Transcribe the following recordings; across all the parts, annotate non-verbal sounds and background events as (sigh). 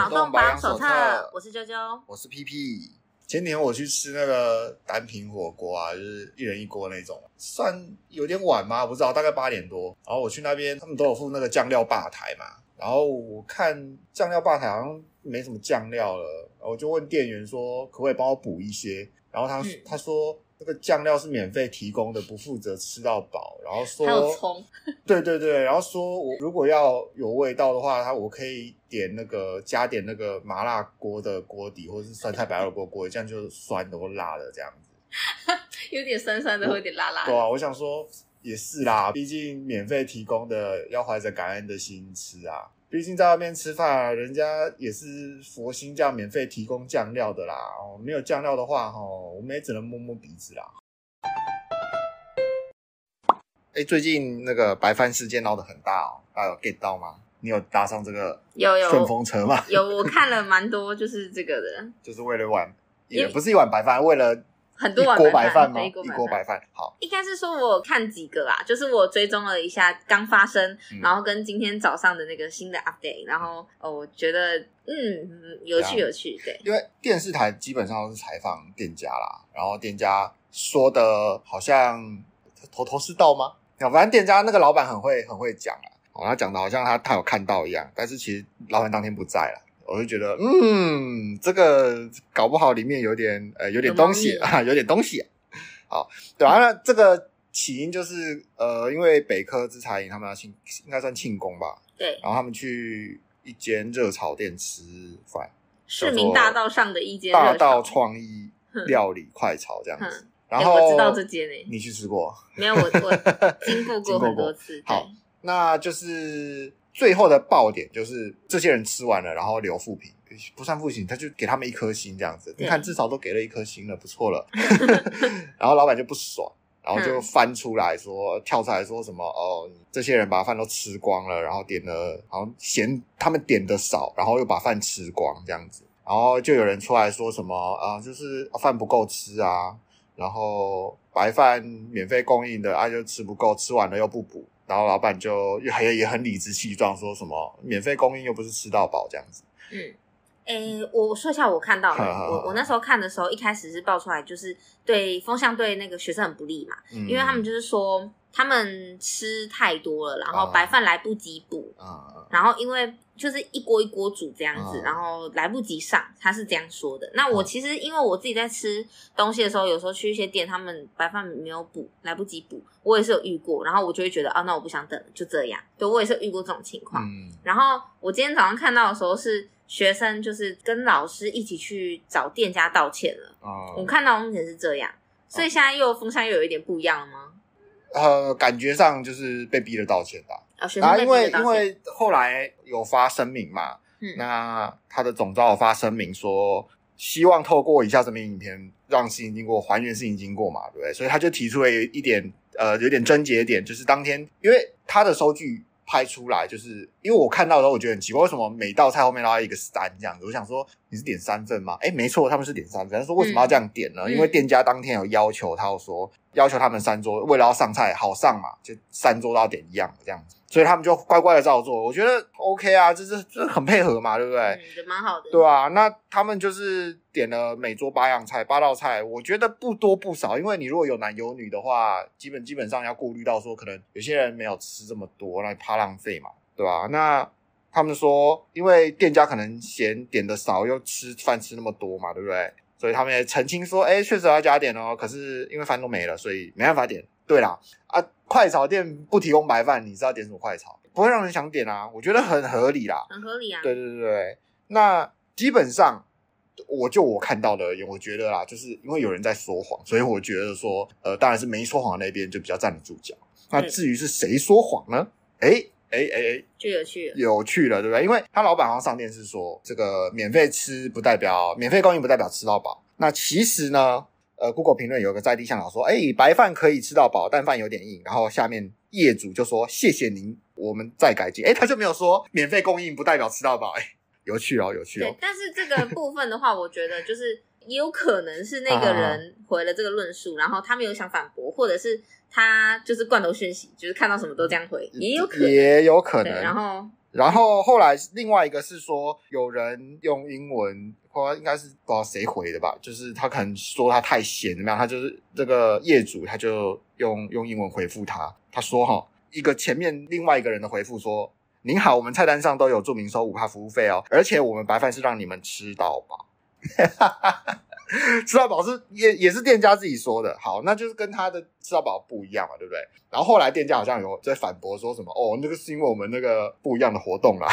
脑洞榜手册，我是啾啾，我是 PP。前年我去吃那个单品火锅啊，就是一人一锅那种，算有点晚吗？不知道，大概八点多。然后我去那边，他们都有附那个酱料吧台嘛。然后我看酱料吧台好像没什么酱料了，我就问店员说，可不可以帮我补一些？然后他、嗯、他说。这个酱料是免费提供的，不负责吃到饱。然后说，还有葱，对对对，然后说我如果要有味道的话，他我可以点那个加点那个麻辣锅的锅底，或者是酸菜白肉锅锅底，这样就酸的或辣的这样子，(laughs) 有点酸酸的，会有点辣辣的。对啊，我想说也是啦，毕竟免费提供的，要怀着感恩的心吃啊。毕竟在外面吃饭，人家也是佛心这样免费提供酱料的啦。哦，没有酱料的话，哈，我们也只能摸摸鼻子啦。哎，最近那个白饭事件闹得很大哦，大家有 get 到吗？你有搭上这个有有顺风车吗？有，我看了蛮多，就是这个的，(laughs) 就是为了一碗，也不是一碗白饭，为了。很多碗白饭吗？一锅白饭，好。应该是说，我看几个啦，就是我追踪了一下刚发生，嗯、然后跟今天早上的那个新的 update，然后哦，我觉得嗯，有趣有趣，对。因为电视台基本上都是采访店家啦，然后店家说的好像头头是道吗？反正店家那个老板很会很会讲啊，哦，他讲的好像他他有看到一样，但是其实老板当天不在了。我就觉得，嗯，这个搞不好里面有点，呃，有点东西啊，有点东西。好，对啊，那这个起因就是，呃，因为北科之茶饮他们要庆，应该算庆功吧？对。然后他们去一间热炒店吃饭，市民大道上的一间大道创意料理快炒这样子。然后我知道这间诶，你去吃过？没有，我我经过 (laughs) 过很多次。好，那就是。最后的爆点就是这些人吃完了，然后留负评，不算负评，他就给他们一颗星这样子。你看，至少都给了一颗星了，不错了。(laughs) (laughs) 然后老板就不爽，然后就翻出来说，嗯、跳出来说什么哦，这些人把饭都吃光了，然后点了，好像嫌他们点的少，然后又把饭吃光这样子。然后就有人出来说什么啊、呃，就是饭不够吃啊，然后白饭免费供应的啊，就吃不够，吃完了又不补。然后老板就也也很理直气壮，说什么免费供应又不是吃到饱这样子。嗯，诶，我说一下我看到的，我我那时候看的时候，一开始是爆出来就是对风向对那个学生很不利嘛，嗯、因为他们就是说他们吃太多了，然后白饭来不及补，啊、然后因为。就是一锅一锅煮这样子，哦、然后来不及上，他是这样说的。那我其实因为我自己在吃东西的时候，有时候去一些店，他们白饭没有补，来不及补，我也是有遇过。然后我就会觉得啊，那我不想等了，就这样。对，我也是遇过这种情况。嗯、然后我今天早上看到的时候，是学生就是跟老师一起去找店家道歉了。哦、我看到目前是这样，所以现在又风向又有一点不一样了吗？呃，感觉上就是被逼着道歉吧。啊，因为因为后来有发声明嘛，嗯，那他的总召有发声明说，希望透过以下这名影片让事情经过还原事情经过嘛，对不对？所以他就提出了一点，呃，有点症结点，就是当天因为他的收据拍出来，就是因为我看到的时候，我觉得很奇怪，为什么每道菜后面都要一个三这样子？我想说你是点三份吗？诶，没错，他们是点三份。他说为什么要这样点呢？嗯，因为店家当天有要求，他说要求他们三桌为了要上菜好上嘛，就三桌都要点一样的这样子。所以他们就乖乖的照做，我觉得 OK 啊，这是这是很配合嘛，对不对？嗯，蛮好的。对啊，那他们就是点了每桌八样菜，八道菜，我觉得不多不少，因为你如果有男有女的话，基本基本上要顾虑到说，可能有些人没有吃这么多，那怕浪费嘛，对吧？那他们说，因为店家可能嫌点的少，又吃饭吃那么多嘛，对不对？所以他们也澄清说，哎，确实要加点哦，可是因为饭都没了，所以没办法点。对啦，啊，快炒店不提供白饭，你知道点什么快炒？不会让人想点啊，我觉得很合理啦，很合理啊。对对对对，那基本上，我就我看到的而言，我觉得啦，就是因为有人在说谎，所以我觉得说，呃，当然是没说谎那边就比较站得住脚。那至于是谁说谎呢？哎哎哎哎，就有趣了，有趣了，对不对？因为他老板好像上电视说，这个免费吃不代表免费供应，不代表吃到饱。那其实呢？呃，Google 评论有个在地向导说，哎，白饭可以吃到饱，但饭有点硬。然后下面业主就说，谢谢您，我们再改进。哎，他就没有说免费供应不代表吃到饱。哎，有趣哦，有趣哦。对，但是这个部分的话，我觉得就是也有可能是那个人回了这个论述，然后他没有想反驳，或者是他就是罐头讯息，就是看到什么都这样回，也有可能，也有可能。然后然后后来另外一个是说，有人用英文，或应该是不知道谁回的吧，就是他可能说他太闲怎么样，他就是这个业主，他就用用英文回复他，他说哈，一个前面另外一个人的回复说，您好，我们菜单上都有注明收五趴服务费哦，而且我们白饭是让你们吃到饱。(laughs) 吃到饱是也也是店家自己说的，好，那就是跟他的吃到饱不一样嘛，对不对？然后后来店家好像有在反驳说什么，哦，那个是因为我们那个不一样的活动啦。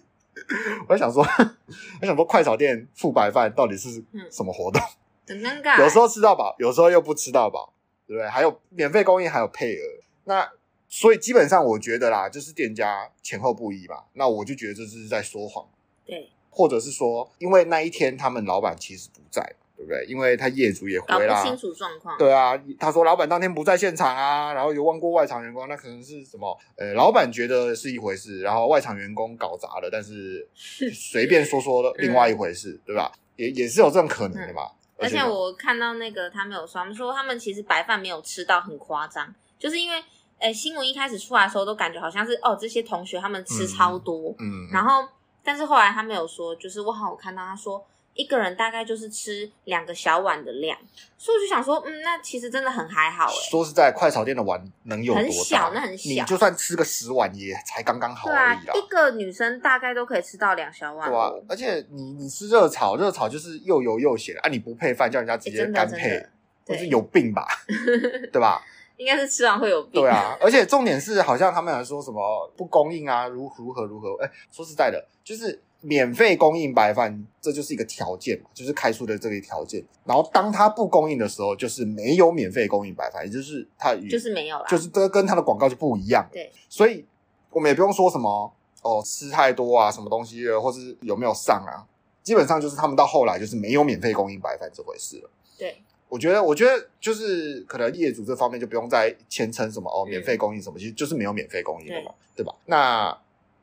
(laughs) 我在想说，(laughs) 我想说快炒店付白饭到底是什么活动？很尴尬。有时候吃到饱，有时候又不吃到饱，对不对？还有免费供应，还有配额。那所以基本上我觉得啦，就是店家前后不一吧。那我就觉得这是在说谎。对。或者是说，因为那一天他们老板其实不在，对不对？因为他业主也回不清楚状况。对啊，他说老板当天不在现场啊，然后有问过外场员工，那可能是什么？呃，老板觉得是一回事，然后外场员工搞砸了，但是随便说说的 (laughs) 另外一回事，嗯、对吧？也也是有这种可能的嘛。嗯、而且我看到那个他们有说，他们说他们其实白饭没有吃到很夸张，就是因为，诶新闻一开始出来的时候都感觉好像是哦，这些同学他们吃超多，嗯，嗯然后。但是后来他没有说，就是我好像看到他说一个人大概就是吃两个小碗的量，所以我就想说，嗯，那其实真的很还好哎。说实在，快炒店的碗能有多？很小，那很小。你就算吃个十碗也才刚刚好而已啦。对啊，一个女生大概都可以吃到两小碗。对啊，而且你你吃热炒，热炒就是又油又咸啊！你不配饭，叫人家直接干配，就、欸、是有病吧？(laughs) 对吧？应该是吃完会有病。对啊，而且重点是，好像他们还说什么不供应啊，如如何如何？哎，说实在的，就是免费供应白饭，这就是一个条件嘛，就是开出的这个条件。然后当他不供应的时候，就是没有免费供应白饭，也就是他就是没有了，就是这跟他的广告就不一样。对，所以我们也不用说什么哦，吃太多啊，什么东西，或是有没有上啊，基本上就是他们到后来就是没有免费供应白饭这回事了。对。我觉得，我觉得就是可能业主这方面就不用再虔诚什么哦，免费供应什么，其实就是没有免费供应的嘛，对，对吧？那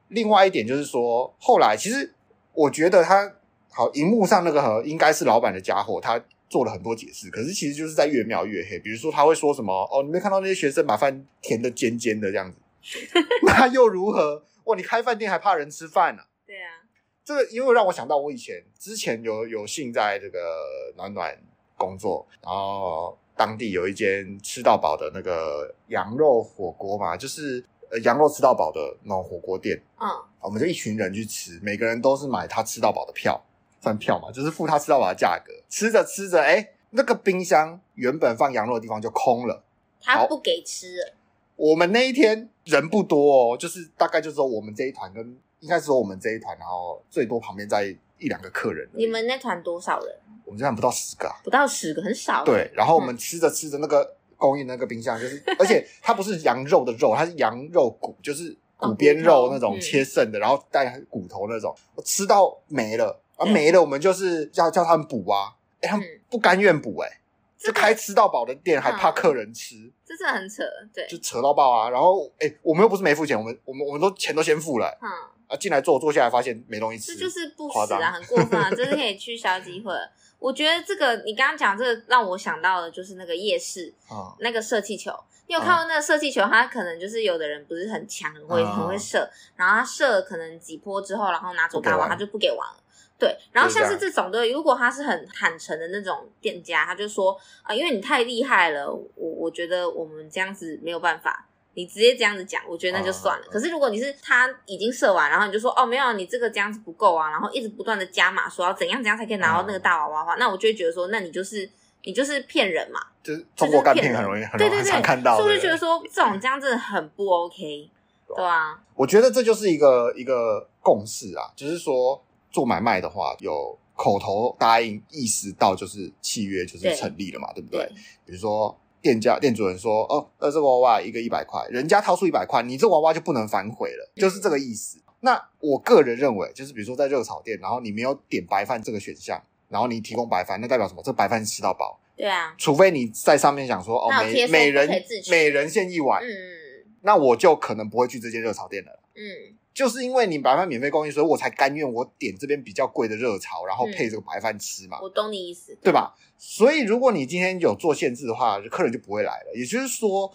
另外一点就是说，后来其实我觉得他好，荧幕上那个应该是老板的家伙，他做了很多解释，可是其实就是在越描越黑。比如说他会说什么哦，你没看到那些学生把饭填的尖尖的这样子，(laughs) 那又如何？哇，你开饭店还怕人吃饭呢？对啊，这个因为让我想到我以前之前有有幸在这个暖暖。工作，然后当地有一间吃到饱的那个羊肉火锅嘛，就是呃羊肉吃到饱的那种火锅店。嗯，我们就一群人去吃，每个人都是买他吃到饱的票，算票嘛，就是付他吃到饱的价格。吃着吃着，哎，那个冰箱原本放羊肉的地方就空了，他不给吃了。我们那一天人不多哦，就是大概就是说我们这一团跟应该是说我们这一团，然后最多旁边再一两个客人。你们那团多少人？我们这团不到十个，啊，不到十个，很少。对，然后我们吃着吃着，那个供应那个冰箱就是，嗯、(laughs) 而且它不是羊肉的肉，它是羊肉骨，就是骨边肉那种切剩的，然后带骨头那种，我吃到没了，啊没了，我们就是要叫他们补啊，哎，他们不甘愿补，哎，就开吃到饱的店，还怕客人吃，嗯、这真的很扯，对，就扯到爆啊。然后，哎，我们又不是没付钱，我们我们我们都钱都先付了，嗯，啊，进来坐坐下来发现没东西吃，这就是不实啊，很过分啊，这是可以取消 (laughs) 机会。我觉得这个你刚刚讲这个让我想到的就是那个夜市，哦、那个射气球。你有看过那个射气球？它可能就是有的人不是很强，很会、哦、很会射，然后他射可能几波之后，然后拿走大王，他就不给玩了。对，然后像是这种的，如果他是很坦诚的那种店家，他就说啊、呃，因为你太厉害了，我我觉得我们这样子没有办法。你直接这样子讲，我觉得那就算了。嗯、可是如果你是他已经射完，然后你就说哦没有，你这个这样子不够啊，然后一直不断的加码，说要怎样怎样才可以拿到那个大娃娃的话，嗯、那我就会觉得说，那你就是你就是骗人嘛，就是中国干片很容易很容易常看到，所以我就觉得说这种这样真的很不 OK，对啊。我觉得这就是一个一个共识啊，就是说做买卖的话，有口头答应，意识到就是契约就是成立了嘛，对，对不对？对比如说。店家店主人说：“哦，呃，这个娃娃一个一百块，人家掏出一百块，你这娃娃就不能反悔了，就是这个意思。那我个人认为，就是比如说在热炒店，然后你没有点白饭这个选项，然后你提供白饭，那代表什么？这白饭吃到饱。对啊，除非你在上面想说，哦，每每人每人限一碗，嗯，那我就可能不会去这间热炒店了。嗯。”就是因为你白饭免费供应，所以我才甘愿我点这边比较贵的热炒，然后配这个白饭吃嘛。我懂你意思，对，对吧？所以如果你今天有做限制的话，客人就不会来了。也就是说，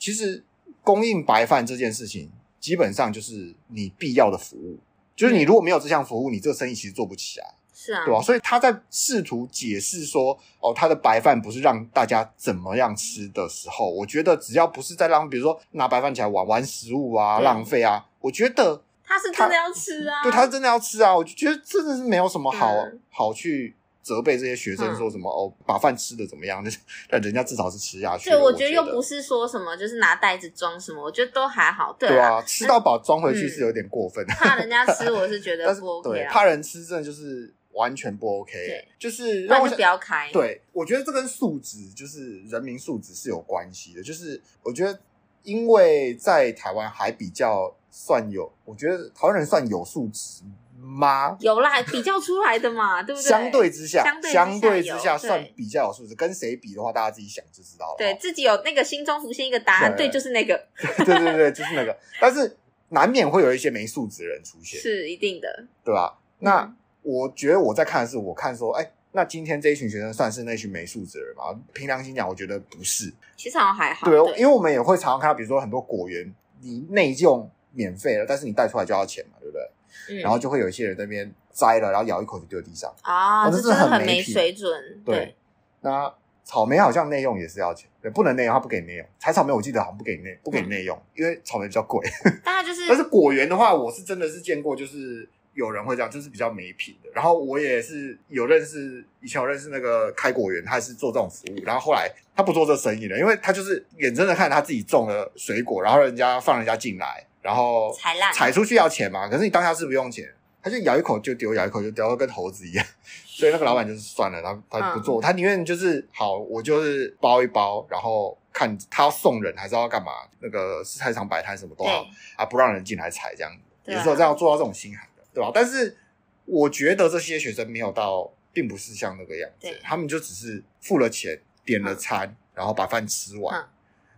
其实供应白饭这件事情，基本上就是你必要的服务，就是你如果没有这项服务，你这个生意其实做不起来。是啊，对吧？所以他在试图解释说，哦，他的白饭不是让大家怎么样吃的时候，我觉得只要不是在让，比如说拿白饭起来玩玩食物啊，浪费啊，我觉得他是真的要吃啊，对，他是真的要吃啊，我就觉得真的是没有什么好好去责备这些学生说什么哦，把饭吃的怎么样？就是 (laughs) 但人家至少是吃下去。对，我觉得又不是说什么，就是拿袋子装什么，我觉得都还好。对啊，吃到饱装回去是有点过分。怕人家吃，我是觉得 (laughs) 不 OK 啊。怕人吃，真的就是。完全不 OK，对就是让我不要开。对，我觉得这跟素质，就是人民素质是有关系的。就是我觉得，因为在台湾还比较算有，我觉得台湾人算有素质吗？有啦，比较出来的嘛，(laughs) 对不对？相对之下，相对之下算比较有素质。跟谁比的话，大家自己想就知道了。对自己有那个心中浮现一个答案，对，就是那个，(laughs) 对对对，就是那个。但是难免会有一些没素质的人出现，是一定的，对吧？那。我觉得我在看的是，我看说，哎、欸，那今天这一群学生算是那群没素质的人吗？凭良心讲，我觉得不是。其实好像还好。对，对因为我们也会常常看到，比如说很多果园，你内用免费了，但是你带出来就要钱嘛，对不对？嗯。然后就会有一些人在那边摘了，然后咬一口就丢地上啊，这是很没水准。对。对那草莓好像内用也是要钱，对，不能内用，他不给内用。采草莓我记得好像不给内，不给内用，嗯、因为草莓比较贵。(laughs) 但就是，(laughs) 但是果园的话，我是真的是见过，就是。有人会这样，就是比较没品的。然后我也是有认识，以前有认识那个开果园，他是做这种服务。然后后来他不做这生意了，因为他就是眼睁睁看他自己种了水果，然后人家放人家进来，然后踩烂，踩出去要钱嘛。可是你当下是不用钱，他就咬一口就丢，咬一口就丢，跟猴子一样。(laughs) 所以那个老板就是算了，然后他不做，他宁愿就是好，我就是包一包，然后看他要送人还是要干嘛，那个菜场摆摊什么都好啊，不让人进来踩这样子。有时候这样做到这种心寒的。对吧？但是我觉得这些学生没有到，并不是像那个样子，他们就只是付了钱，点了餐，嗯、然后把饭吃完。嗯、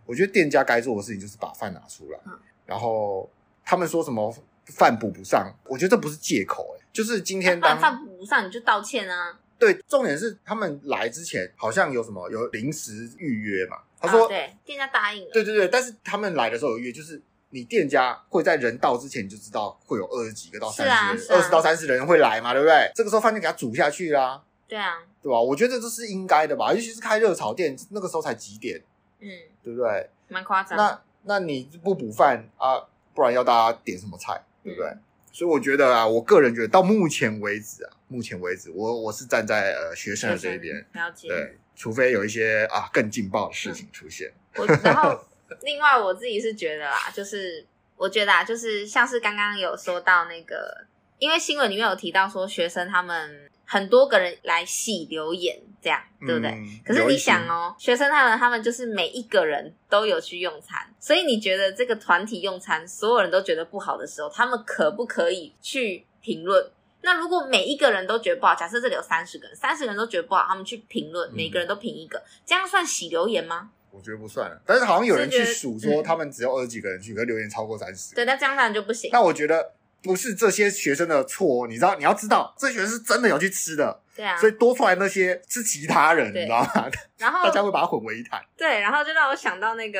我觉得店家该做的事情就是把饭拿出来，嗯、然后他们说什么饭补不上，我觉得这不是借口，哎，就是今天当饭补不上，你就道歉啊。对，重点是他们来之前好像有什么有临时预约嘛，他说、啊、对，店家答应了，对对对，但是他们来的时候有约，就是。你店家会在人到之前你就知道会有二十几个到三十人，二十到三十人会来嘛，对不对？这个时候饭店给他煮下去啦。对啊，对吧？我觉得这是应该的吧，尤其是开热炒店，那个时候才几点，嗯，对不对？蛮夸张。那那你不补饭啊？不然要大家点什么菜，对不对？嗯、所以我觉得啊，我个人觉得到目前为止啊，目前为止，我我是站在呃学生的这一边，了解。对，除非有一些啊更劲爆的事情出现。嗯、我然后。另外，我自己是觉得啦，(laughs) 就是我觉得啊，就是像是刚刚有说到那个，因为新闻里面有提到说，学生他们很多个人来洗留言，这样对不对？嗯、可是你想哦，学生他们他们就是每一个人都有去用餐，所以你觉得这个团体用餐，所有人都觉得不好的时候，他们可不可以去评论？那如果每一个人都觉得不好，假设这里有三十个人，三十个人都觉得不好，他们去评论，每个人都评一个，这样算洗留言吗？我觉得不算了，但是好像有人去数说 (laughs) 他们只有二十几个人去，可是留言超过三十。对，那这样当然就不行。那我觉得不是这些学生的错，你知道，你要知道，这些学生是真的有去吃的。对啊。所以多出来那些是其他人，你知道吗？然后大家会把它混为一谈。对，然后就让我想到那个。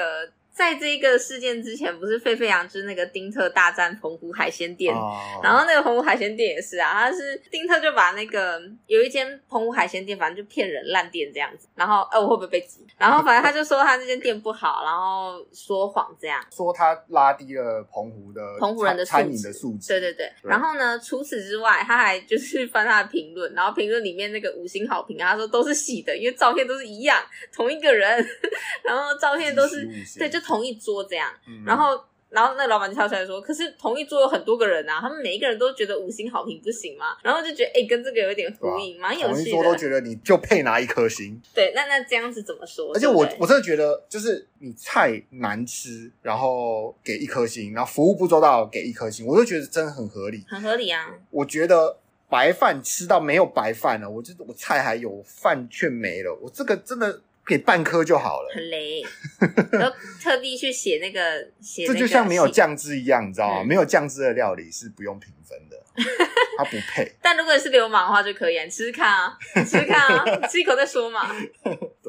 在这个事件之前，不是沸沸扬，之那个丁特大战澎湖海鲜店，哦、然后那个澎湖海鲜店也是啊，他是丁特就把那个有一间澎湖海鲜店，反正就骗人烂店这样子，然后哎、呃，我会不会被挤？然后反正他就说他那间店不好，(laughs) 然后说谎这样，说他拉低了澎湖的澎湖人的餐饮的素质，对对对。对然后呢，除此之外，他还就是翻他的评论，然后评论里面那个五星好评啊，他说都是洗的，因为照片都是一样，同一个人，(laughs) 然后照片都是对，就。同一桌这样，然后，然后那老板就跳出来说：“可是同一桌有很多个人啊，他们每一个人都觉得五星好评不行吗？”然后就觉得，哎，跟这个有点呼应，蛮有趣的。同一桌都觉得你就配拿一颗星。对，那那这样子怎么说？而且我我真的觉得，就是你菜难吃，然后给一颗星，然后服务不周到给一颗星，我就觉得真的很合理，很合理啊。我觉得白饭吃到没有白饭了，我就我菜还有饭却没了，我这个真的。给半颗就好了，很雷，然后特地去写那个写，这就像没有酱汁一样，你知道吗？没有酱汁的料理是不用评分的，(laughs) 它不配。但如果你是流氓的话就可以，你吃吃看啊，吃吃看啊，吃一口再说嘛。(laughs) (laughs)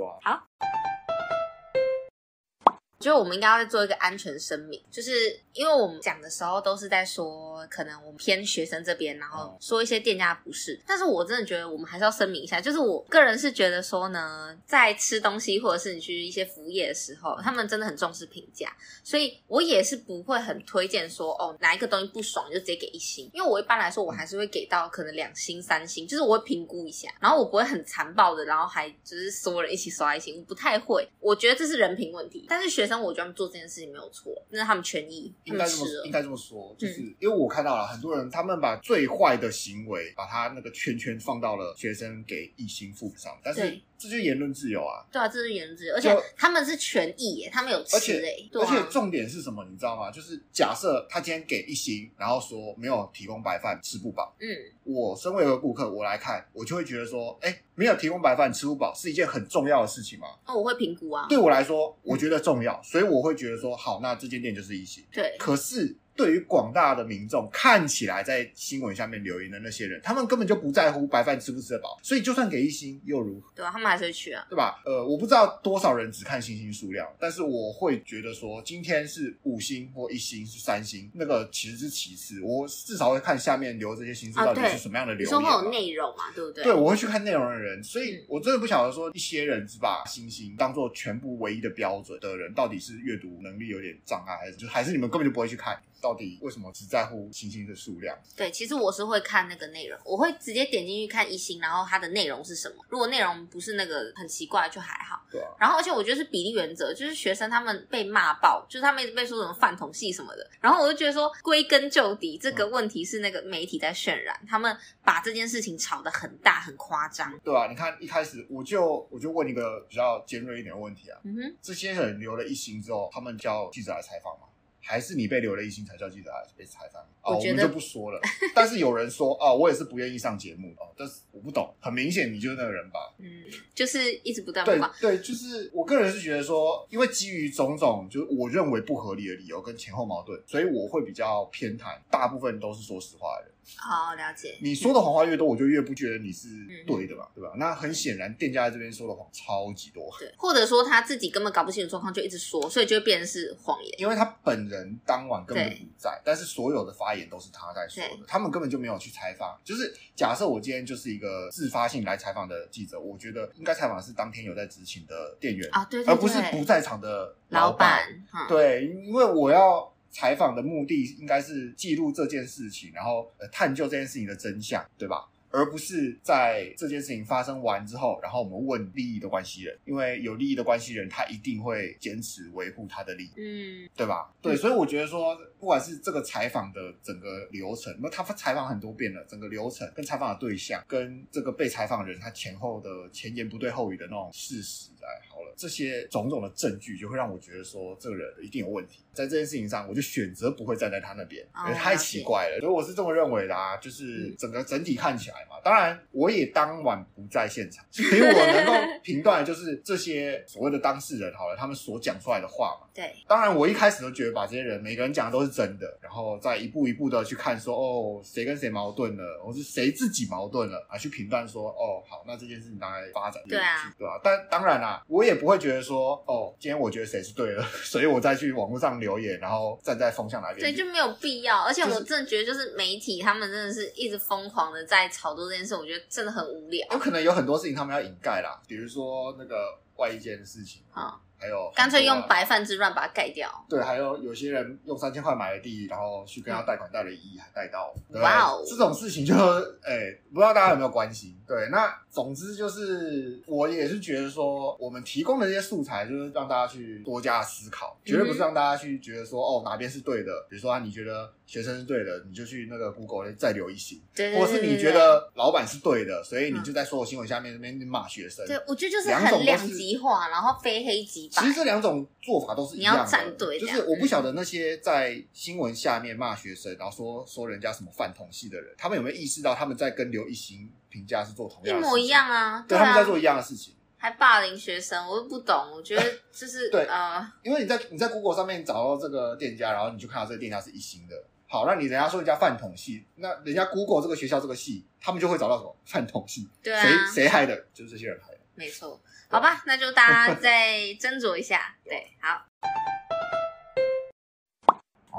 对啊。好，我就我们应该要再做一个安全声明，就是因为我们讲的时候都是在说，可能我们偏学生这边，然后说一些店家不是。但是我真的觉得我们还是要声明一下，就是我个人是觉得说呢，在吃东西或者是你去一些服务业的时候，他们真的很重视评价，所以我也是不会很推荐说哦，哪一个东西不爽就直接给一星，因为我一般来说我还是会给到可能两星、三星，就是我会评估一下，然后我不会很残暴的，然后还就是所有人一起刷一星，我不太会，我觉得这是人品问题。但是学生我觉得他们做这件事情没有错，那是他们权益，应该这么应该这么说，就是、嗯、因为我看到了很多人，他们把最坏的行为，把他那个圈圈放到了学生给异性父上，但是。这就是言论自由啊！对啊，这是言论自由，而且他们是权益耶，他们有吃诶、欸，而且重点是什么？你知道吗？就是假设他今天给一星，然后说没有提供白饭吃不饱。嗯，我身为一个顾客，我来看，我就会觉得说，哎，没有提供白饭吃不饱是一件很重要的事情吗？那我会评估啊。对我来说，我觉得重要，所以我会觉得说，好，那这间店就是一星。对，可是。对于广大的民众，看起来在新闻下面留言的那些人，他们根本就不在乎白饭吃不吃得饱，所以就算给一星又如何？对啊，他们还是会去啊，对吧？呃，我不知道多少人只看星星数量，但是我会觉得说，今天是五星或一星是三星，那个其实是其次，我至少会看下面留这些星星到底是什么样的留言，啊，说会有内容嘛，对不对？对，我会去看内容的人，所以我真的不晓得说一些人只把星星当做全部唯一的标准的人，到底是阅读能力有点障碍，还是就还是你们根本就不会去看？到底为什么只在乎星星的数量？对，其实我是会看那个内容，我会直接点进去看一星，然后它的内容是什么。如果内容不是那个很奇怪，就还好。对啊。然后，而且我觉得是比例原则，就是学生他们被骂爆，就是他们一直被说什么饭桶系什么的。然后我就觉得说，归根究底，这个问题是那个媒体在渲染，嗯、他们把这件事情炒得很大很夸张。对啊，你看一开始我就我就问一个比较尖锐一点的问题啊，嗯哼，这些人留了一星之后，他们叫记者来采访吗？还是你被留了一星才叫记者来被采访？哦，我们就不说了。但是有人说，哦，我也是不愿意上节目哦。但是我不懂，很明显你就是那个人吧？嗯，就是一直不断对对，就是我个人是觉得说，因为基于种种就是我认为不合理的理由跟前后矛盾，所以我会比较偏袒，大部分都是说实话的人。好了解，你说的谎话越多，我就越不觉得你是对的嘛，对吧？那很显然，店家在这边说的谎超级多，对，或者说他自己根本搞不清楚状况，就一直说，所以就会变成是谎言。因为他本人当晚根本不在，但是所有的发言都是他在说的，他们根本就没有去采访。就是假设我今天就是一个自发性来采访的记者，我觉得应该采访的是当天有在执勤的店员啊，对，而不是不在场的老板。老板，对，因为我要。采访的目的应该是记录这件事情，然后呃探究这件事情的真相，对吧？而不是在这件事情发生完之后，然后我们问利益的关系人，因为有利益的关系人，他一定会坚持维护他的利益，嗯，对吧？对，所以我觉得说，不管是这个采访的整个流程，那他采访很多遍了，整个流程跟采访的对象，跟这个被采访人他前后的前言不对后语的那种事实，哎，好了，这些种种的证据，就会让我觉得说，这个人一定有问题。在这件事情上，我就选择不会站在他那边，因为太奇怪了。所以我是这么认为的啊，就是整个整体看起来。当然，我也当晚不在现场，所以我能够 (laughs) 评断就是这些所谓的当事人好了，他们所讲出来的话嘛。对，当然我一开始都觉得把这些人每个人讲的都是真的，然后再一步一步的去看说哦，谁跟谁矛盾了，或是谁自己矛盾了啊，去评断说哦，好，那这件事情大概发展对啊，对吧？但当然啦，我也不会觉得说哦，今天我觉得谁是对的，(laughs) 所以我再去网络上留言，然后站在风向那边，对，就没有必要。而且我真的觉得，就是媒体他们真的是一直疯狂的在炒作这件事，我觉得真的很无聊。有可能有很多事情他们要掩盖啦，比如说那个外衣件的事情啊。还有干脆用白饭之乱把它盖掉。对，还有有些人用三千块买了地，然后去跟他贷款贷了一亿，还贷到。哇哦！这种事情就哎、欸，不知道大家有没有关心？对，那总之就是我也是觉得说，我们提供的这些素材就是让大家去多加思考，绝对不是让大家去觉得说哦哪边是对的。比如说啊，你觉得学生是对的，你就去那个 Google 再留一行，对，或者是你觉得老板是对的，所以你就在所有新闻下面那边骂学生。对，我觉得就是很两极化，然后非黑即。其实这两种做法都是一样的，你要站队，就是我不晓得那些在新闻下面骂学生，然后说说人家什么饭桶系的人，他们有没有意识到他们在跟刘一星评价是做同样的事情，一模一样啊？对，他们在做一样的事情，还霸凌学生，我都不懂。我觉得 (laughs) 就是对啊，呃、因为你在你在 Google 上面找到这个店家，然后你就看到这个店家是一星的。好，那你人家说人家饭桶系，那人家 Google 这个学校这个系，他们就会找到什么饭桶系？对啊，谁谁害的？就是这些人害的。没错。好吧，那就大家再斟酌一下。对，(laughs) 好。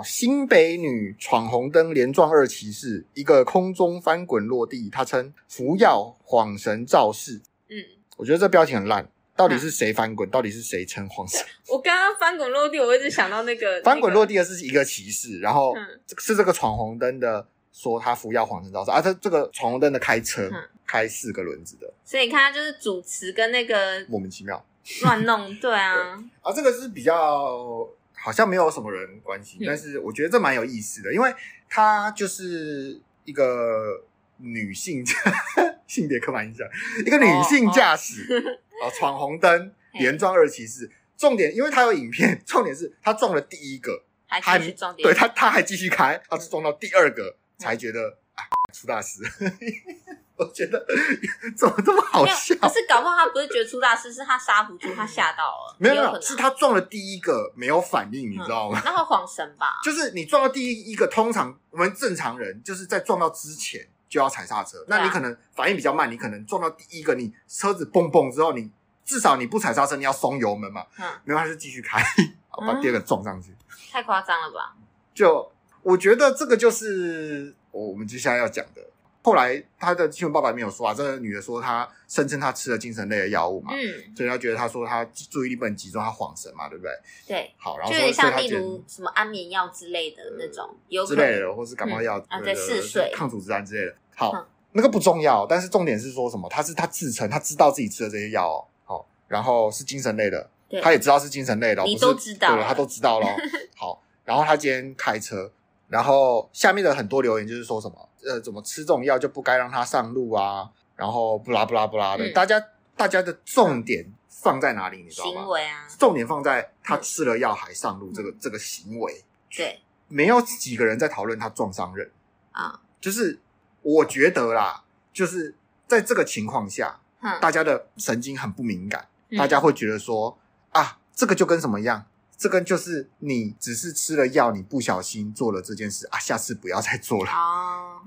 新北女闯红灯连撞二骑士，一个空中翻滚落地，她称服药晃神肇事。嗯，我觉得这标题很烂，到底是谁翻滚？到底是谁称晃神？我刚刚翻滚落地，我一直想到那个 (laughs) 翻滚落地的是一个骑士，然后是这个闯红灯的说他服药谎称肇事啊，他这个闯红灯的开车开四个轮子的，所以你看他就是主持跟那个莫名其妙。乱弄，对啊，(laughs) 啊，这个是比较。好像没有什么人关系，但是我觉得这蛮有意思的，因为他就是一个女性 (laughs) 性别刻板印象，一个女性驾驶啊，(laughs) 闯红灯连撞二骑士。重点，因为他有影片，重点是他撞了第一个，还继续撞，对，他他还继续开，她是撞到第二个才觉得啊出大事。(laughs) 我觉得 (laughs) 怎么这么好笑？可是搞不好他不是觉得出大事，是他刹不住，他吓到了。没有没有，是他撞了第一个没有反应，你知道吗？(laughs) 那会晃神吧？就是你撞到第一一个，通常我们正常人就是在撞到之前就要踩刹车。那你可能反应比较慢，你可能撞到第一个，你车子蹦蹦之后，你至少你不踩刹车，你要松油门嘛。嗯，没有，他就继续开，把第二个撞上去。太夸张了吧？就我觉得这个就是我们接下来要讲的。后来他的新闻报道没有说啊，这个女的说她声称她吃了精神类的药物嘛，嗯，所以她觉得她说她注意力不能集中，她恍神嘛，对不对？对，好，然后就有点像例如什么安眠药之类的那种，有之类的，或是感冒药啊，对，嗜睡、抗组织胺之类的。好，那个不重要，但是重点是说什么？他是他自称他知道自己吃了这些药哦，好，然后是精神类的，他也知道是精神类的，你都知道，对，他都知道咯。(laughs) 好，然后他今天开车，然后下面的很多留言就是说什么？呃，怎么吃这种药就不该让他上路啊？然后不拉不拉不拉的，嗯、大家大家的重点放在哪里？你知道吗？行为啊，重点放在他吃了药还上路这个、嗯、这个行为。对，没有几个人在讨论他撞伤人啊。就是我觉得啦，就是在这个情况下，嗯、大家的神经很不敏感，嗯、大家会觉得说啊，这个就跟什么一样？这跟就是你只是吃了药，你不小心做了这件事啊，下次不要再做了。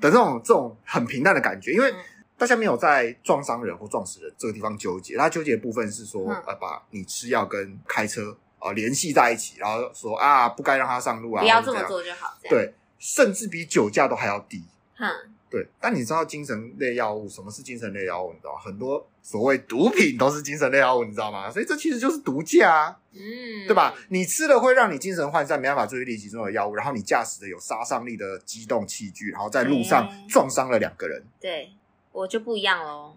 的这种这种很平淡的感觉，因为大家没有在撞伤人或撞死人这个地方纠结，他纠结的部分是说，呃，把你吃药跟开车啊联系在一起，然后说啊，不该让他上路啊，不要这么做就好，对，甚至比酒驾都还要低。对，但你知道精神类药物，什么是精神类药物？你知道很多所谓毒品都是精神类药物，你知道吗？所以这其实就是毒驾啊，嗯，对吧？你吃了会让你精神涣散、没办法注意力集中的药物，然后你驾驶的有杀伤力的机动器具，然后在路上撞伤了两个人。对，我就不一样喽。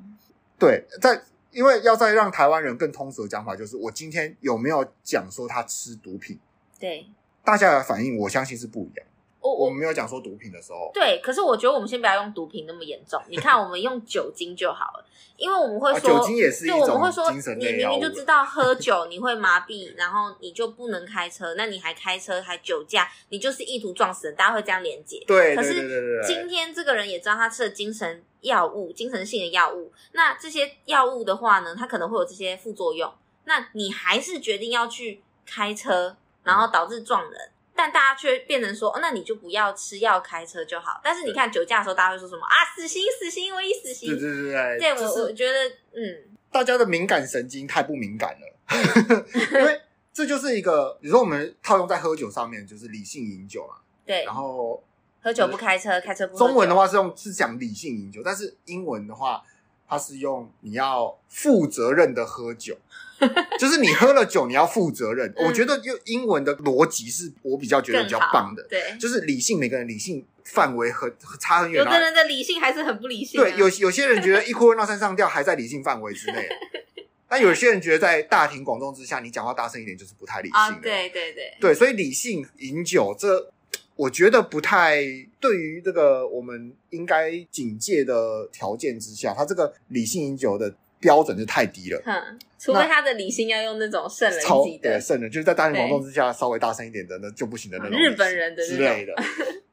对，在因为要再让台湾人更通俗的讲法，就是我今天有没有讲说他吃毒品？对，大家的反应我相信是不一样。我我们没有讲说毒品的时候，对，可是我觉得我们先不要用毒品那么严重。你看，我们用酒精就好了，因为我们会说，酒精也是一种精神类药物。就我们会说，你明明就知道喝酒你会麻痹，然后你就不能开车，那你还开车还酒驾，你就是意图撞死人，大家会这样连结。对，可是今天这个人也知道他吃了精神药物、精神性的药物，那这些药物的话呢，他可能会有这些副作用，那你还是决定要去开车，然后导致撞人。但大家却变成说，哦，那你就不要吃药开车就好。但是你看酒驾的时候，大家会说什么啊？死刑，死刑，唯一死刑。对对对对，对我我觉得，嗯，大家的敏感神经太不敏感了，(laughs) 因为这就是一个，比如说我们套用在喝酒上面，就是理性饮酒嘛。对，然后喝酒不开车，开车不。中文的话是用是讲理性饮酒，但是英文的话，它是用你要负责任的喝酒。(laughs) 就是你喝了酒，你要负责任。嗯、我觉得用英文的逻辑是我比较觉得比较棒的。对，就是理性，每个人理性范围很差很远。有的人的理性还是很不理性，啊。对，有有些人觉得一哭二闹三上吊还在理性范围之内，(laughs) 但有些人觉得在大庭广众之下，你讲话大声一点就是不太理性，啊。对对对，对，所以理性饮酒，这我觉得不太对于这个我们应该警戒的条件之下，他这个理性饮酒的。标准就太低了，嗯，除非他的理性要用那种圣人级的，对，圣人就是在大庭广众之下稍微大声一点的，那就不行的那种日本人的之类的。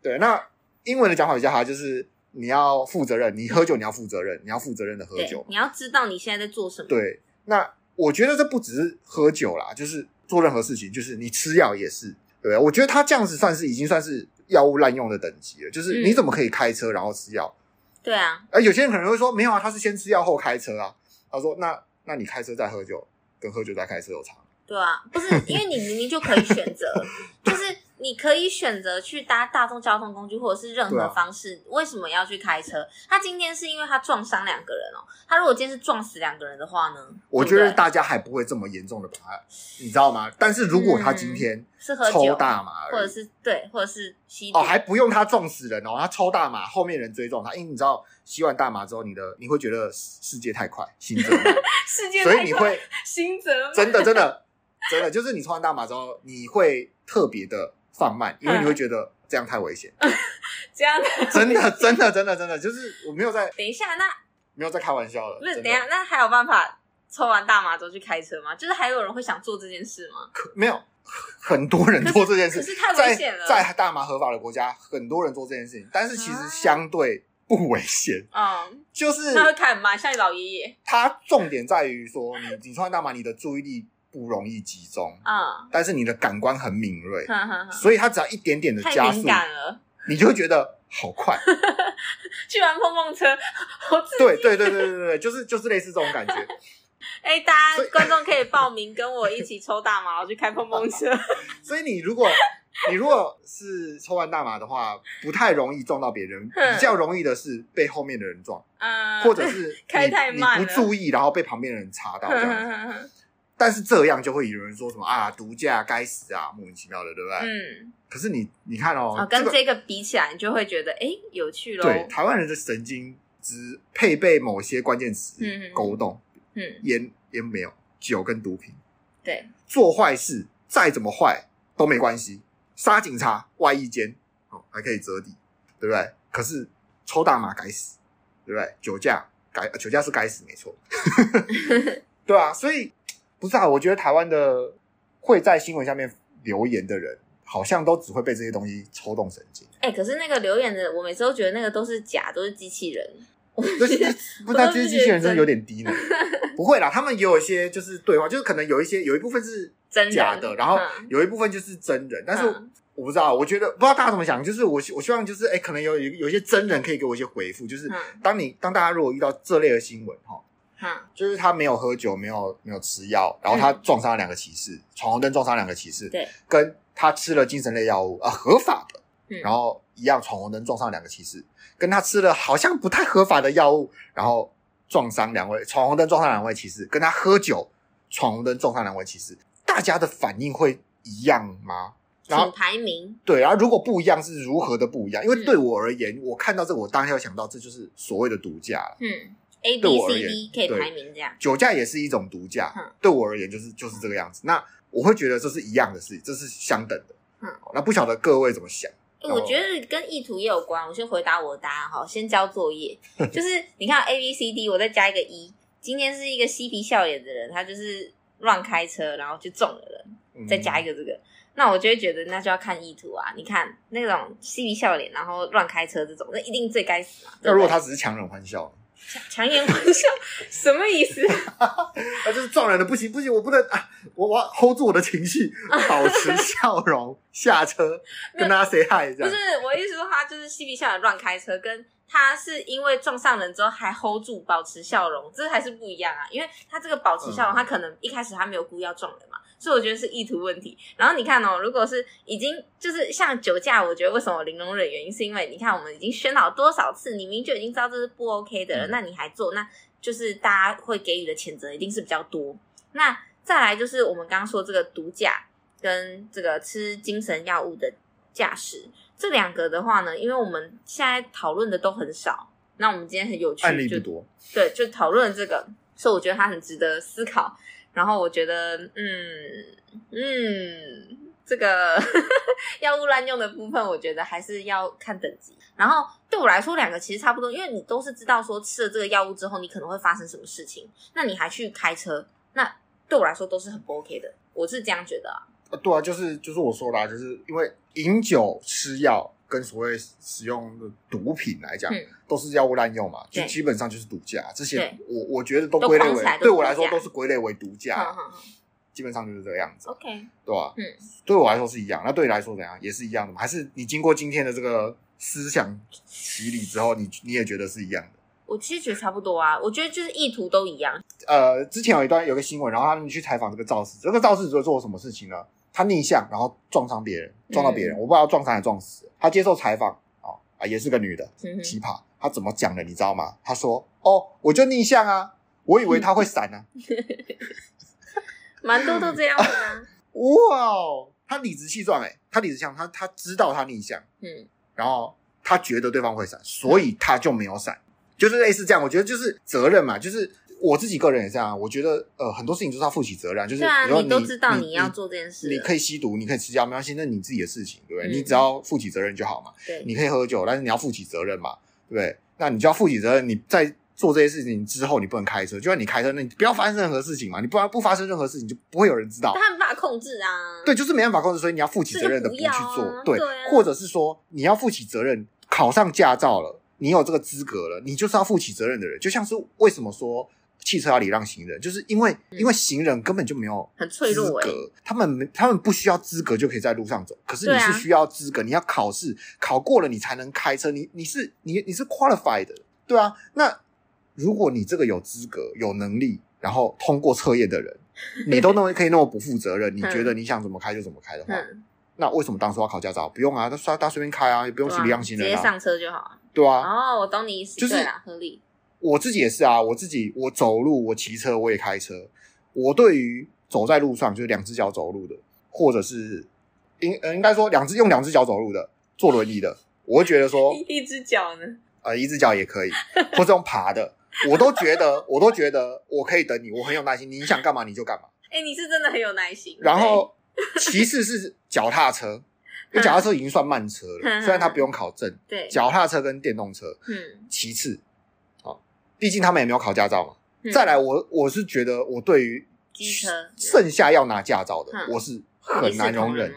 对，那英文的讲法比较好，就是你要负责任，你喝酒你要负责任，你要负责任的喝酒，你要知道你现在在做什么。对，那我觉得这不只是喝酒啦，就是做任何事情，就是你吃药也是，对，我觉得他这样子算是已经算是药物滥用的等级了，就是你怎么可以开车然后吃药？对啊，而有些人可能会说，没有啊，他是先吃药后开车啊。他说：“那那你开车再喝酒，跟喝酒再开车有差？”对啊，不是因为你明明就可以选择，(laughs) 就是你可以选择去搭大众交通工具，或者是任何方式，啊、为什么要去开车？他今天是因为他撞伤两个人哦。他如果今天是撞死两个人的话呢？我觉得大家还不会这么严重的把他，你知道吗？但是如果他今天是抽大麻，或者是对，或者是吸哦，还不用他撞死人哦，他抽大麻，后面人追撞他，因为你知道吸完大麻之后，你的你会觉得世界太快，心则，(laughs) 世界所以你会心则，真的真的真的就是你抽完大麻之后，你会特别的。放慢，因为你会觉得这样太危险。(laughs) 这样 (laughs) 真的真的真的真的就是我没有在。等一下，那没有在开玩笑了。不是，等一下，那还有办法抽完大麻之后去开车吗？就是还有人会想做这件事吗？可没有，很多人做这件事，可是太危险了。在在大麻合法的国家，很多人做这件事情，但是其实相对不危险。嗯，就是他会开很慢，像你老爷爷。他重点在于说，你你抽完大麻，你的注意力。不容易集中啊，但是你的感官很敏锐，所以它只要一点点的加速，你就会觉得好快。(laughs) 去玩碰碰车，(laughs) 好刺激！对对对对对对，就是就是类似这种感觉。(laughs) 哎，大家观众可以报名跟我一起抽大麻，我去开碰碰车。所以你如果你如果是抽完大麻的话，不太容易撞到别人，比较容易的是被后面的人撞，或者是开太慢，不注意，然后被旁边的人查到这样子。但是这样就会有人说什么啊，毒驾该死啊，莫名其妙的，对不对？嗯。可是你你看哦，哦，跟这个比起来，你就会觉得哎，有趣咯。对，台湾人的神经只配备某些关键词勾动。嗯。烟烟没有，酒跟毒品。对。做坏事再怎么坏都没关系，杀警察外衣间哦还可以折抵，对不对？可是抽大麻该死，对不对？酒驾该酒驾是该死，没错。(laughs) 对啊，所以。不是啊，我觉得台湾的会在新闻下面留言的人，好像都只会被这些东西抽动神经。哎、欸，可是那个留言的，我每次都觉得那个都是假，都是机器人。(laughs) 不是，不是，这些机器人真的有点低呢。不会啦，他们也有一些就是对话，就是可能有一些有一部分是假的，然后有一部分就是真人。但是我不知道，我觉得不知道大家怎么想，就是我我希望就是哎、欸，可能有有一些真人可以给我一些回复，就是当你当大家如果遇到这类的新闻哈。就是他没有喝酒，没有没有吃药，然后他撞伤了两个骑士，闯红灯撞伤两个骑士，对，跟他吃了精神类药物啊、呃、合法的，然后一样闯红灯撞上两个骑士，跟他吃了好像不太合法的药物，然后撞伤两位闯红灯撞上两位骑士，跟他喝酒闯红灯撞上两位骑士，大家的反应会一样吗？然后排名。对，然后如果不一样是如何的不一样？因为对我而言，我看到这个，我当下想到这就是所谓的毒驾，嗯。A B C D 可以排名这样，酒驾也是一种毒驾，嗯、对我而言就是就是这个样子。那我会觉得这是一样的事情，这是相等的。嗯，那不晓得各位怎么想？我觉得跟意图也有关。我先回答我的答案哈，先交作业。(laughs) 就是你看 A B C D，我再加一个一。今天是一个嬉皮笑脸的人，他就是乱开车，然后就中了人，再加一个这个，嗯、那我就会觉得那就要看意图啊。你看那种嬉皮笑脸，然后乱开车这种，那一定最该死啊。那如果他只是强忍欢笑？强颜欢笑什么意思？(laughs) 啊就是撞人的不行不行，我不能啊！我我要 hold 住我的情绪，(laughs) 保持笑容下车，跟大家 say hi 这样。不是我意思说，他就是嬉皮笑脸乱开车，跟他是因为撞上人之后还 hold 住保持笑容，这还是不一样啊！因为他这个保持笑容，他可能一开始他没有故意要撞人嘛。所以我觉得是意图问题。然后你看哦，如果是已经就是像酒驾，我觉得为什么零容忍原因是因为你看我们已经宣导多少次，你明明就已经知道这是不 OK 的了，嗯、那你还做，那就是大家会给予的谴责一定是比较多。那再来就是我们刚刚说这个毒驾跟这个吃精神药物的驾驶这两个的话呢，因为我们现在讨论的都很少，那我们今天很有趣，案例不多，对，就讨论这个，所以我觉得它很值得思考。然后我觉得，嗯嗯，这个 (laughs) 药物滥用的部分，我觉得还是要看等级。然后对我来说，两个其实差不多，因为你都是知道说吃了这个药物之后，你可能会发生什么事情，那你还去开车，那对我来说都是很不 OK 的。我是这样觉得啊。啊，对啊，就是就是我说的啊，就是因为饮酒吃药。跟所谓使用的毒品来讲，嗯、都是药物滥用嘛，就基本上就是毒驾。这些我我觉得都归类为，对我来说都是归类为毒 (laughs) 驾。基本上就是这个样子。OK，对吧？嗯，对我来说是一样。那对你来说怎样？也是一样的吗？还是你经过今天的这个思想洗礼之后，你你也觉得是一样的？我其实觉得差不多啊。我觉得就是意图都一样。呃，之前有一段有个新闻，然后他们去采访这个肇事，这个肇事者做了什么事情呢？他逆向，然后撞伤别人，撞到别人，嗯、我不知道撞伤还撞死。他接受采访啊，也是个女的，奇葩。他怎么讲的，你知道吗？他说：“哦，我就逆向啊，我以为他会闪啊。(laughs) ”蛮多都这样子啊。(laughs) 哇哦，他理直气壮哎，他理直气壮，他他知道他逆向，嗯，然后他觉得对方会闪，所以他就没有闪，就是类似这样。我觉得就是责任嘛，就是。我自己个人也这样，我觉得呃很多事情就是要负起责任，就是比如你，你都知道你要做这件事，你可以吸毒，你可以吃药，没关系，那你自己的事情，对不对？嗯、你只要负起责任就好嘛。对，你可以喝酒，但是你要负起责任嘛，对不对？那你就要负起责任。你在做这些事情之后，你不能开车，就算你开车，那你不要发生任何事情嘛。你不然不发生任何事情，就不会有人知道。他没办法控制啊。对，就是没办法控制，所以你要负起责任的不去做。啊、对，或者是说你要负起责任，考上驾照了，你有这个资格了，你就是要负起责任的人。就像是为什么说。汽车要礼让行人，就是因为因为行人根本就没有很脆弱，他们他们不需要资格就可以在路上走，可是你是需要资格，你要考试考过了你才能开车，你你是你你是 qualified 的，对啊。那如果你这个有资格、有能力，然后通过测验的人，(laughs) 你都那么可以那么不负责任，你觉得你想怎么开就怎么开的话，那为什么当初要考驾照？不用啊，他随他随便开啊，也不用去礼让行人，直接上车就好。对啊。哦，我懂你意思，就是合理。我自己也是啊，我自己我走路，我骑车，我也开车。我对于走在路上就是两只脚走路的，或者是应呃应该说两只用两只脚走路的，坐轮椅的，我会觉得说 (laughs) 一只脚呢？呃，一只脚也可以，或者用爬的，我都觉得我都觉得我可以等你，我很有耐心，你想干嘛你就干嘛。哎、欸，你是真的很有耐心。然后其次是脚踏车，因为脚踏车已经算慢车了，(laughs) 虽然它不用考证。对，脚踏车跟电动车，嗯，其次。毕竟他们也没有考驾照嘛。嗯、再来我，我我是觉得，我对于机车剩下要拿驾照的，嗯、我是很难容忍。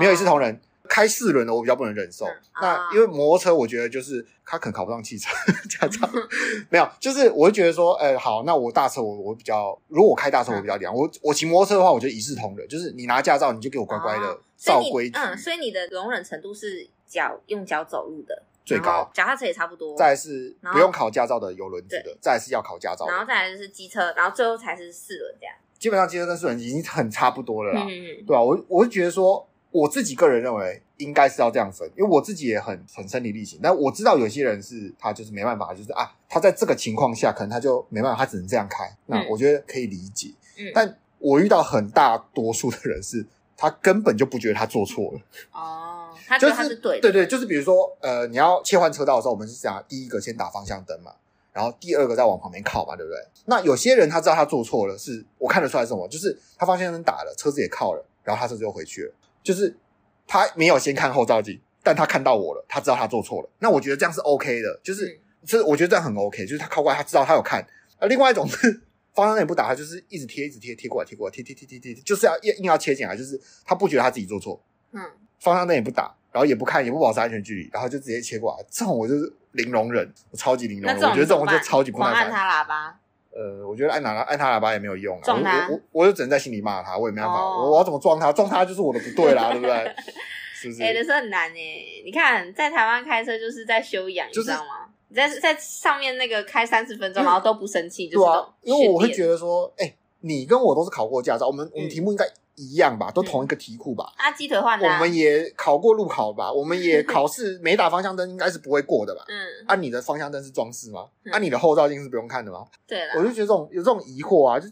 没有一视同仁，哦、开四轮的我比较不能忍受。嗯、那因为摩托车，我觉得就是他可能考不上汽车 (laughs) 驾照。(laughs) 没有，就是我会觉得说，哎、欸，好，那我大车我我比较，如果我开大车我比较凉。嗯、我我骑摩托车的话，我就一视同仁，就是你拿驾照，你就给我乖乖的照规矩。嗯，所以你的容忍程度是脚用脚走路的。最高，脚踏车也差不多。再是不用考驾照的有轮子的，再是要考驾照的。然后再来就是机车，然后最后才是四轮这样。基本上机车跟四轮已经很差不多了啦，嗯、对吧、啊？我我是觉得说，我自己个人认为应该是要这样分，因为我自己也很很身体力行。但我知道有些人是他就是没办法，就是啊，他在这个情况下可能他就没办法，他只能这样开。那我觉得可以理解。嗯，但我遇到很大多数的人是，他根本就不觉得他做错了。哦。他觉得他是对的，对对，就是比如说，呃，你要切换车道的时候，我们是想第一个先打方向灯嘛，然后第二个再往旁边靠嘛，对不对？那有些人他知道他做错了，是我看得出来什么，就是他方向灯打了，车子也靠了，然后他车子又回去了，就是他没有先看后照镜，但他看到我了，他知道他做错了。那我觉得这样是 OK 的，就是，嗯、就是我觉得这样很 OK，就是他靠过来，他知道他有看。而，另外一种是方向灯也不打，他就是一直贴，一直贴，贴过来，贴过来，贴贴贴贴贴，就是要硬硬要切进来，就是他不觉得他自己做错，嗯。方向灯也不打，然后也不看，也不保持安全距离，然后就直接切过来。这种我就是零容忍，我超级零容忍。我觉得这种就超级不耐烦。按他喇叭？呃，我觉得按哪按他喇叭也没有用啊。撞他？我我我就只能在心里骂他，我也没办法。我我要怎么撞他？撞他就是我的不对啦，(laughs) 对不对？是不是？哎，这是很难诶。你看，在台湾开车就是在修养，你知道吗？你在在上面那个开三十分钟，然后都不生气，就是因为我会觉得说，哎，你跟我都是考过驾照，我们我们题目应该。一样吧，都同一个题库吧。啊，鸡腿换的。我们也考过路考吧，我们也考试没打方向灯，应该是不会过的吧？(laughs) 嗯。啊，你的方向灯是装饰吗？啊，你的后照镜是不用看的吗？对了。我就觉得这种有这种疑惑啊，就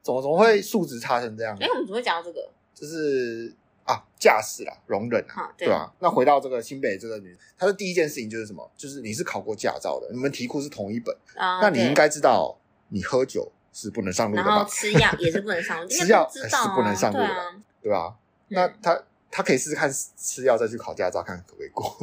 怎么怎么会素质差成这样？哎，我们怎么会讲到这个？就是啊，驾驶啦，容忍啊，对吧？那回到这个新北这个女，她的第一件事情就是什么？就是你是考过驾照的，你们题库是同一本，那你应该知道，你喝酒是不能上路的吧？然后吃药也是不能上路，(laughs) 吃药是不能上路的吧？对吧？那他他可以试试看吃药再去考驾照，看可不可以过。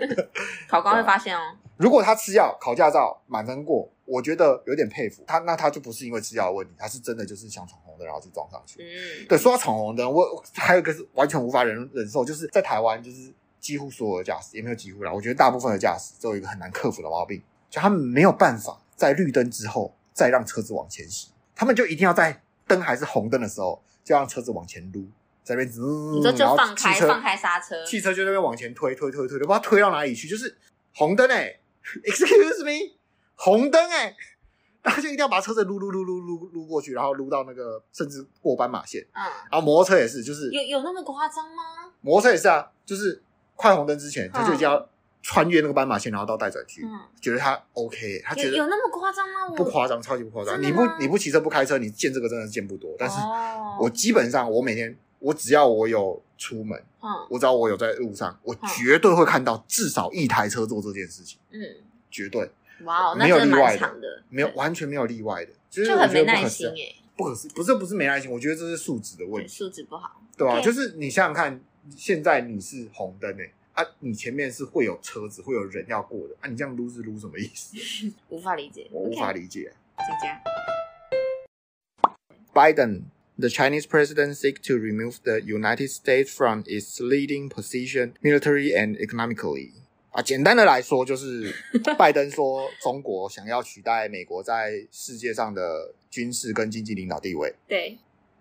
(laughs) 考官会发现哦。如果他吃药考驾照满分过，我觉得有点佩服他。那他就不是因为吃药的问题，他是真的就是想闯红灯，然后去撞上去。嗯，对。说到闯红灯，我还有一个是完全无法忍忍受，就是在台湾，就是几乎所有的驾驶也没有几乎啦，我觉得大部分的驾驶都有一个很难克服的毛病，就他们没有办法在绿灯之后再让车子往前行，他们就一定要在灯还是红灯的时候。就让车子往前撸，在那边滋，你说就放开放开刹车，汽车就在那边往前推推推推，都不知道推到哪里去。就是红灯哎，(laughs) Excuse me，红灯哎，(laughs) 然后就一定要把车子撸撸撸撸撸撸过去，然后撸到那个甚至过斑马线。嗯，然后摩托车也是，就是有有那么夸张吗？摩托车也是啊，就是快红灯之前，他就一定要穿越那个斑马线，然后到待转区。嗯，觉得他 OK，他觉得有那么夸张吗？不夸张，超级不夸张。你不你不骑车不开车，你见这个真的是见不多。但是我基本上我每天我只要我有出门，嗯，我只要我有在路上，我绝对会看到至少一台车做这件事情。嗯，绝对。哇，没有例外的，没有完全没有例外的，就是很没耐心哎，不可思不是不是没耐心，我觉得这是素质的问题，素质不好，对啊，就是你想想看，现在你是红灯哎，啊，你前面是会有车子会有人要过的啊，你这样撸是撸什么意思？(laughs) 无法理解，我无法理解。再见。Biden, the Chinese president seek to remove the United States from its leading position, military and economically. 啊，简单的来说，就是拜登说中国想要取代美国在世界上的军事跟经济领导地位。(laughs) 对，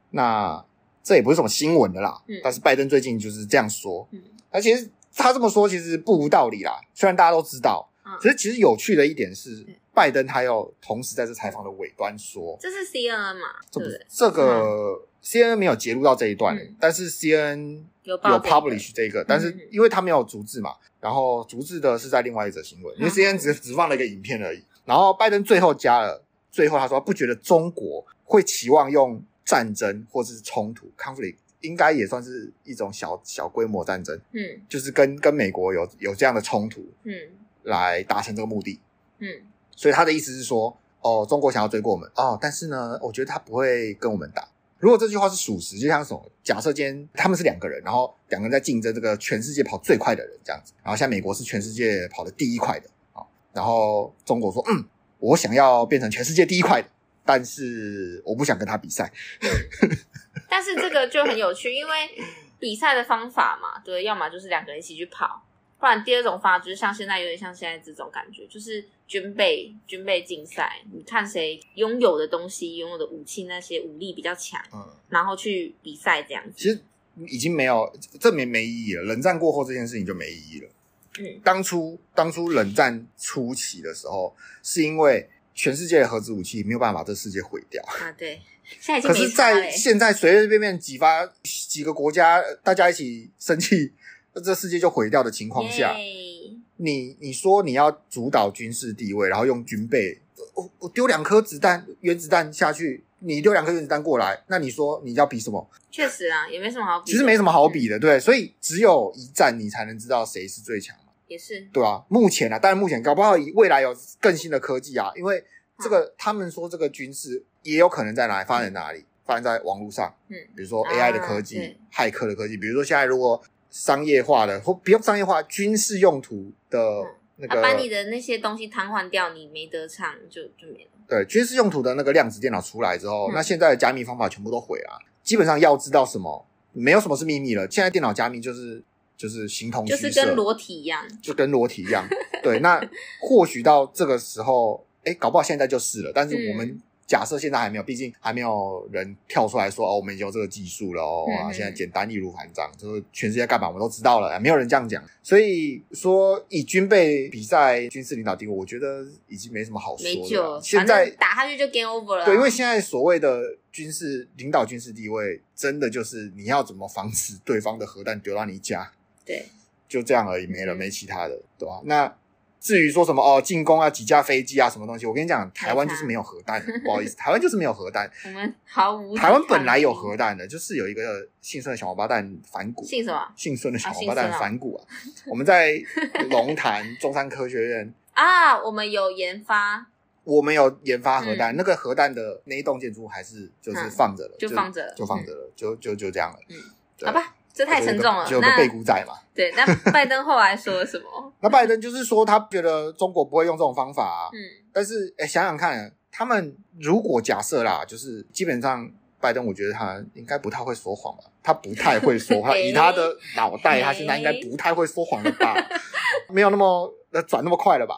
那这也不是什么新闻的啦。嗯，但是拜登最近就是这样说。嗯，而其实他这么说其实不无道理啦。虽然大家都知道，嗯，其实其实有趣的一点是，拜登他又同时在这采访的尾端说，这是 CNN 嘛？这不是这个 CNN 没有揭露到这一段，但是 CNN 有 publish 这个，但是因为他没有逐字嘛。然后逐字的是在另外一则新闻，因为 CNN 只只放了一个影片而已。然后拜登最后加了，最后他说他不觉得中国会期望用战争或者是冲突 conflict，应该也算是一种小小规模战争，嗯，就是跟跟美国有有这样的冲突，嗯，来达成这个目的，嗯，所以他的意思是说，哦，中国想要追过我们，哦，但是呢，我觉得他不会跟我们打。如果这句话是属实，就像什么？假设今天他们是两个人，然后两个人在竞争这个全世界跑最快的人，这样子。然后像美国是全世界跑的第一快的，啊，然后中国说，嗯，我想要变成全世界第一快的，但是我不想跟他比赛。(laughs) 但是这个就很有趣，因为比赛的方法嘛，对，要么就是两个人一起去跑。不然，第二种方法就是像现在有点像现在这种感觉，就是军备军备竞赛，你看谁拥有的东西、拥有的武器那些武力比较强，嗯，然后去比赛这样子。其实已经没有，这没没意义了。冷战过后这件事情就没意义了。嗯，当初当初冷战初期的时候，是因为全世界的核子武器没有办法把这世界毁掉啊。对，现在。可是，在现在随随便便几发几个国家，大家一起生气。这世界就毁掉的情况下，yeah. 你你说你要主导军事地位，然后用军备，我我丢两颗子弹原子弹下去，你丢两颗原子弹过来，那你说你要比什么？确实啊，也没什么好比。其实没什么好比的，对，所以只有一战，你才能知道谁是最强嘛。也是，对啊，目前啊，当然目前搞不好未来有更新的科技啊，因为这个、嗯、他们说这个军事也有可能在哪里发展哪里，嗯、发展在网络上，嗯，比如说 AI 的科技、骇、啊、客的科技，比如说现在如果。商业化的或不用商业化，军事用途的那个，把你的那些东西瘫痪掉，你没得唱就就没了。对，军事用途的那个量子电脑出来之后，嗯、那现在的加密方法全部都毁了。基本上要知道什么，没有什么是秘密了。现在电脑加密就是就是形同就是跟裸体一样，就跟裸体一样。(laughs) 对，那或许到这个时候，哎，搞不好现在就是了。但是我们。嗯假设现在还没有，毕竟还没有人跳出来说哦，我们已经有这个技术了哦，啊，现在简单易如反掌，就是全世界干嘛我们都知道了，没有人这样讲。所以说以军备比赛军事领导地位，我觉得已经没什么好说的。现在打下去就 game over 了。对，因为现在所谓的军事领导军事地位，真的就是你要怎么防止对方的核弹丢到你家，对，就这样而已，没了，没其他的，对吧？那。至于说什么哦，进攻啊，几架飞机啊，什么东西？我跟你讲，台湾就是没有核弹，(laughs) 不好意思，台湾就是没有核弹。我们毫无。台湾本来有核弹的，就是有一个姓孙的小王八蛋反骨。姓什么？姓孙的小王八蛋反骨啊！我们在龙潭 (laughs) 中山科学院啊，我们有研发，我们有研发核弹，那个核弹的那一栋建筑还是就是放着了，就放着，就放着了，就就就这样了。嗯，好吧。这太沉重了，就有个背骨仔嘛。(laughs) 对，那拜登后来说了什么？(laughs) 那拜登就是说，他觉得中国不会用这种方法啊。嗯，但是诶想想看，他们如果假设啦，就是基本上拜登，我觉得他应该不太会说谎吧？他不太会说谎，(laughs) 以他的脑袋，他现在应该不太会说谎了吧？没有那么转那么快了吧？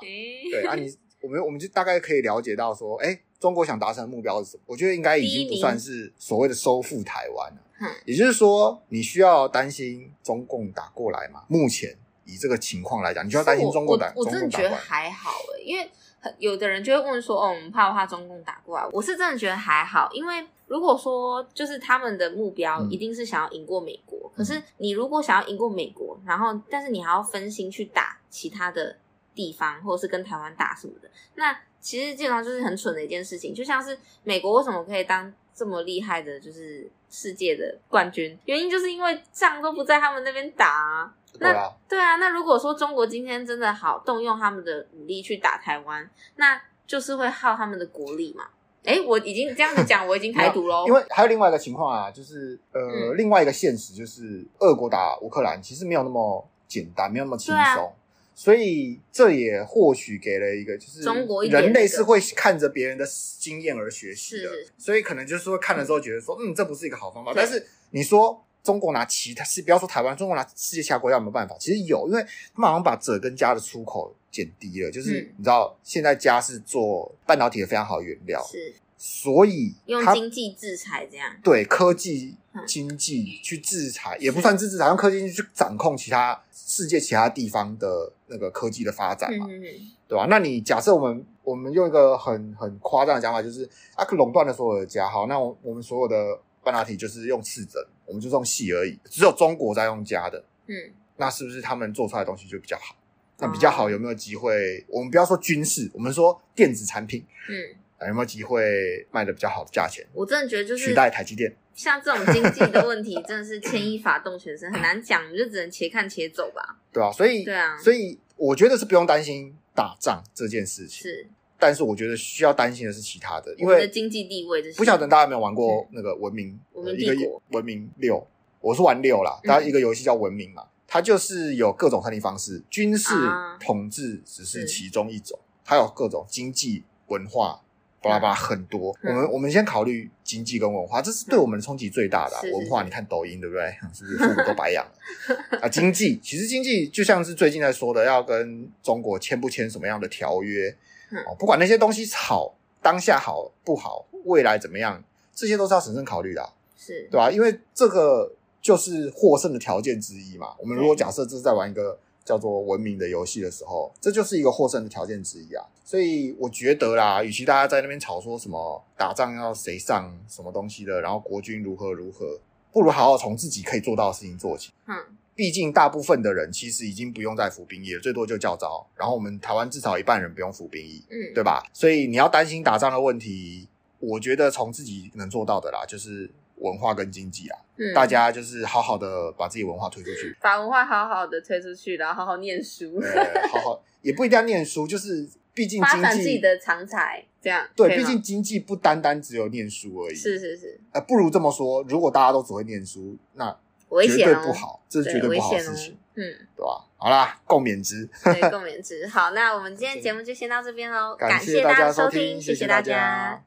对啊，你我们我们就大概可以了解到说，诶中国想达成的目标是什么？我觉得应该已经不算是所谓的收复台湾了。也就是说，你需要担心中共打过来吗？目前以这个情况来讲，你需要担心中国打。我我真的觉得还好诶，因为有的人就会问说：“哦，我们怕不怕中共打过来？”我是真的觉得还好，因为如果说就是他们的目标一定是想要赢过美国，嗯、可是你如果想要赢过美国，然后但是你还要分心去打其他的地方，或者是跟台湾打什么的，那其实基本上就是很蠢的一件事情。就像是美国为什么可以当这么厉害的，就是世界的冠军，原因就是因为仗都不在他们那边打啊。那对啊，对啊，那如果说中国今天真的好动用他们的武力去打台湾，那就是会耗他们的国力嘛？哎，我已经这样子讲，我已经台独喽。因为还有另外一个情况啊，就是呃，嗯、另外一个现实就是，俄国打乌克兰其实没有那么简单，没有那么轻松，啊、所以这也或许给了一个就是中国人类是会看着别人的经验而学习的，是所以可能就是说看了之后觉得说，嗯，嗯，这不是一个好方法。但是你说。中国拿其他是不要说台湾，中国拿世界其他国家有没有办法？其实有，因为他们好像把锗跟镓的出口减低了。就是、嗯、你知道，现在镓是做半导体的非常好的原料，是，所以用经济制裁这样，对科技经济去制裁，嗯、也不算制裁，用科技去掌控其他世界其他地方的那个科技的发展嘛，嗯对吧？那你假设我们我们用一个很很夸张的讲法，就是阿克，垄断了所有的家，好，那我我们所有的。半导体就是用次针，我们就用细而已。只有中国在用家的，嗯，那是不是他们做出来的东西就比较好？那比较好有没有机会？哦、我们不要说军事，我们说电子产品，嗯，有没有机会卖的比较好的价钱？我真的觉得就是取代台积电。像这种经济的问题，真的是牵一发动全身，很难讲，你就只能且看且走吧。对啊，所以对啊，所以我觉得是不用担心打仗这件事情。是。但是我觉得需要担心的是其他的，因为经济地位。不晓得大家有没有玩过那个文明？文明一个文明六，我是玩六啦。大家一个游戏叫文明嘛，它就是有各种胜利方式，军事统治只是其中一种，它有各种经济文化，巴拉巴拉很多。我们我们先考虑经济跟文化，这是对我们冲击最大的文化。你看抖音对不对？(laughs) 是不是？父母都白养了啊？经济其实经济就像是最近在说的，要跟中国签不签什么样的条约。哦，不管那些东西好，当下好不好，未来怎么样，这些都是？要审慎考虑的，是对吧？因为这个就是？获胜的条件之一嘛。我们如果假设这是在玩一个叫做文明的游戏的时候，这就是一个获胜的条件之一啊。所以我觉得啦，与其大家在那边吵说什么打仗要谁上什么东西的，然后国军如何如何，不如好好从自己可以做到的事情做起。嗯。毕竟，大部分的人其实已经不用再服兵役了，最多就教招。然后我们台湾至少一半人不用服兵役，嗯，对吧？所以你要担心打仗的问题，我觉得从自己能做到的啦，就是文化跟经济啊，嗯，大家就是好好的把自己文化推出去，(laughs) 把文化好好的推出去，然后好好念书，对，好好也不一定要念书，就是毕竟经济发展自己的长才，这样对，毕竟经济不单单只有念书而已，是是是，呃，不如这么说，如果大家都只会念书，那。危险哦，绝对不好，这是绝对不好的事情，哦、嗯，对吧？好啦，共勉之，对，共勉之。好，那我们今天 (laughs) 节目就先到这边喽，感谢大家收听，谢谢大家。